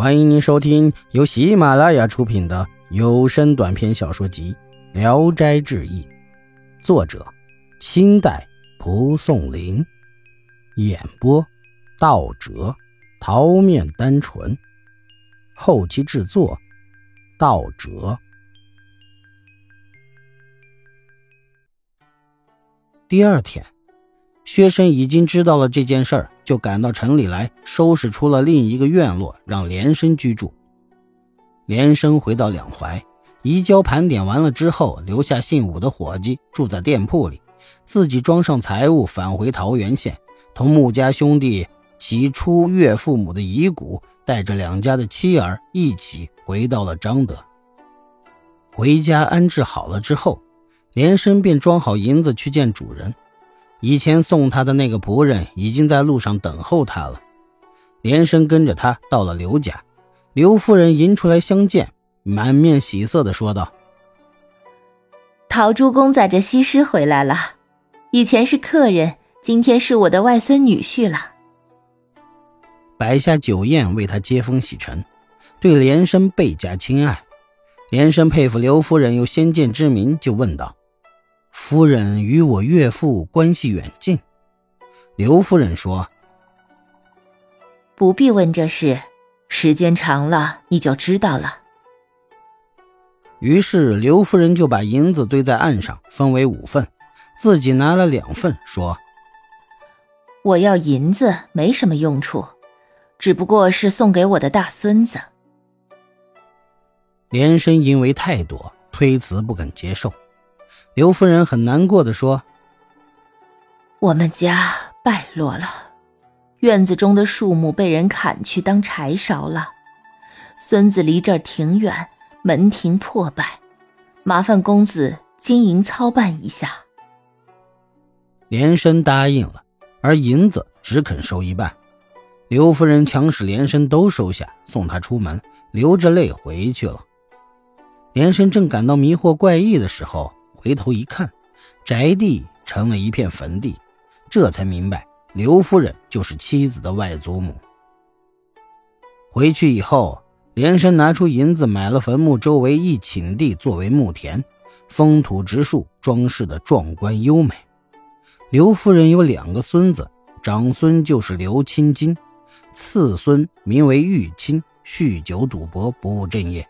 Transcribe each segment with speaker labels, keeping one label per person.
Speaker 1: 欢迎您收听由喜马拉雅出品的有声短篇小说集《聊斋志异》，作者：清代蒲松龄，演播：道哲、桃面单纯，后期制作：道哲。第二天。薛生已经知道了这件事儿，就赶到城里来收拾出了另一个院落，让连生居住。连生回到两淮，移交盘点完了之后，留下姓武的伙计住在店铺里，自己装上财物返回桃源县，同穆家兄弟起出岳父母的遗骨，带着两家的妻儿一起回到了张德。回家安置好了之后，连生便装好银子去见主人。以前送他的那个仆人已经在路上等候他了，连生跟着他到了刘家，刘夫人迎出来相见，满面喜色的说道：“
Speaker 2: 陶朱公载着西施回来了，以前是客人，今天是我的外孙女婿了。”
Speaker 1: 摆下酒宴为他接风洗尘，对连生倍加亲爱。连生佩服刘夫人有先见之明，就问道。夫人与我岳父关系远近，刘夫人说：“
Speaker 2: 不必问这事，时间长了你就知道了。”
Speaker 1: 于是刘夫人就把银子堆在岸上，分为五份，自己拿了两份，说：“
Speaker 2: 我要银子没什么用处，只不过是送给我的大孙子。”
Speaker 1: 连生因为太多，推辞不肯接受。刘夫人很难过的说：“
Speaker 2: 我们家败落了，院子中的树木被人砍去当柴烧了，孙子离这儿挺远，门庭破败，麻烦公子经营操办一下。”
Speaker 1: 连生答应了，而银子只肯收一半。刘夫人强使连生都收下，送他出门，流着泪回去了。连生正感到迷惑怪异的时候。回头一看，宅地成了一片坟地，这才明白刘夫人就是妻子的外祖母。回去以后，连生拿出银子买了坟墓周围一顷地作为墓田，封土植树，装饰的壮观优美。刘夫人有两个孙子，长孙就是刘青金，次孙名为玉清，酗酒赌博，不务正业，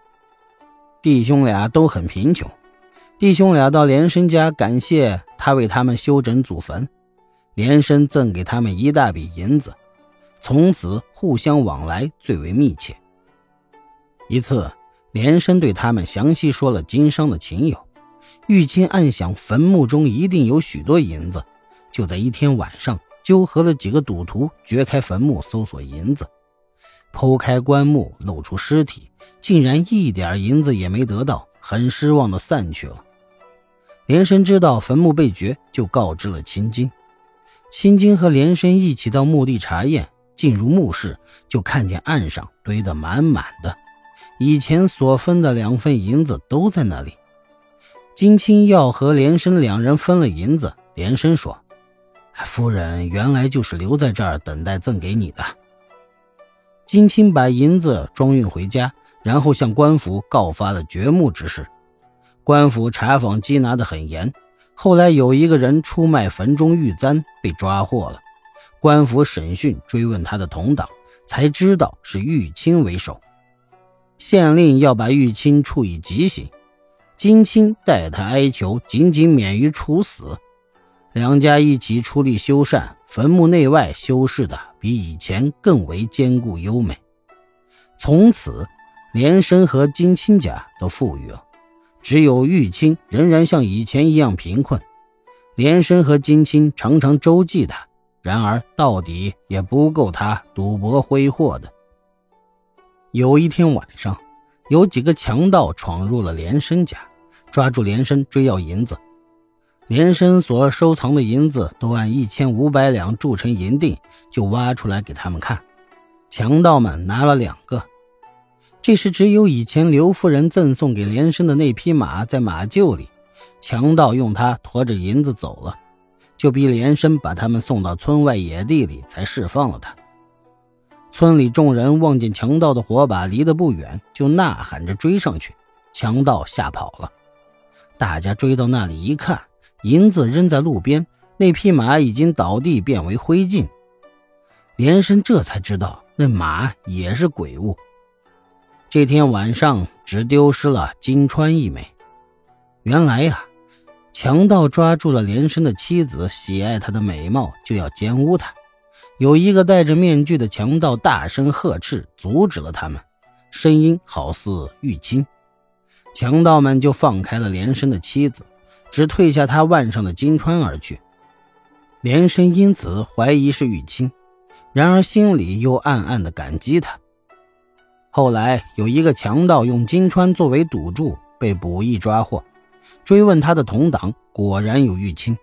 Speaker 1: 弟兄俩都很贫穷。弟兄俩到连生家感谢他为他们修整祖坟，连生赠给他们一大笔银子，从此互相往来最为密切。一次，连生对他们详细说了经商的情友。玉清暗想坟墓中一定有许多银子，就在一天晚上纠合了几个赌徒，掘开坟墓搜索银子，剖开棺木露出尸体，竟然一点银子也没得到，很失望的散去了。连生知道坟墓被掘，就告知了青金。青金和连生一起到墓地查验，进入墓室就看见岸上堆得满满的，以前所分的两份银子都在那里。金青要和连生两人分了银子，连生说：“夫人原来就是留在这儿等待赠给你的。”金青把银子装运回家，然后向官府告发了掘墓之事。官府查访缉拿得很严，后来有一个人出卖坟中玉簪被抓获了。官府审讯追问他的同党，才知道是玉清为首。县令要把玉清处以极刑，金清代他哀求，仅仅免于处死。两家一起出力修缮坟墓内外，修饰的比以前更为坚固优美。从此，连生和金清家都富裕了。只有玉清仍然像以前一样贫困，连生和金青常常周济他，然而到底也不够他赌博挥霍的。有一天晚上，有几个强盗闯入了连生家，抓住连生追要银子。连生所收藏的银子都按一千五百两铸成银锭，就挖出来给他们看。强盗们拿了两个。这时，只有以前刘夫人赠送给连生的那匹马在马厩里，强盗用它驮着银子走了，就逼连生把他们送到村外野地里，才释放了他。村里众人望见强盗的火把离得不远，就呐喊着追上去，强盗吓跑了。大家追到那里一看，银子扔在路边，那匹马已经倒地变为灰烬。连生这才知道，那马也是鬼物。这天晚上，只丢失了金钏一枚。原来呀，强盗抓住了连生的妻子，喜爱她的美貌，就要奸污她。有一个戴着面具的强盗大声呵斥，阻止了他们，声音好似玉清。强盗们就放开了连生的妻子，只退下他腕上的金钏而去。连生因此怀疑是玉清，然而心里又暗暗的感激他。后来有一个强盗用金川作为赌注，被捕役抓获，追问他的同党，果然有玉清。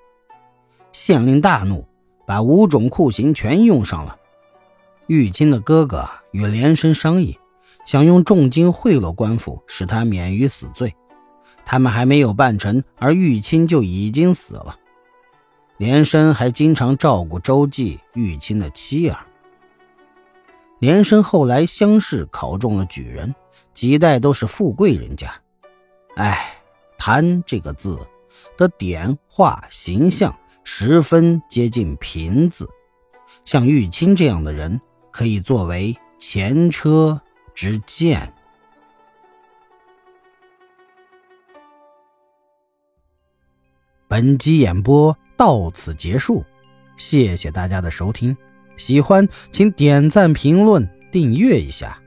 Speaker 1: 县令大怒，把五种酷刑全用上了。玉清的哥哥与连生商议。想用重金贿赂官府，使他免于死罪。他们还没有办成，而玉清就已经死了。连生还经常照顾周记玉清的妻儿。连生后来乡试考中了举人，几代都是富贵人家。哎，贪这个字的点画形象十分接近贫字，像玉清这样的人可以作为前车。之鉴。本集演播到此结束，谢谢大家的收听。喜欢请点赞、评论、订阅一下。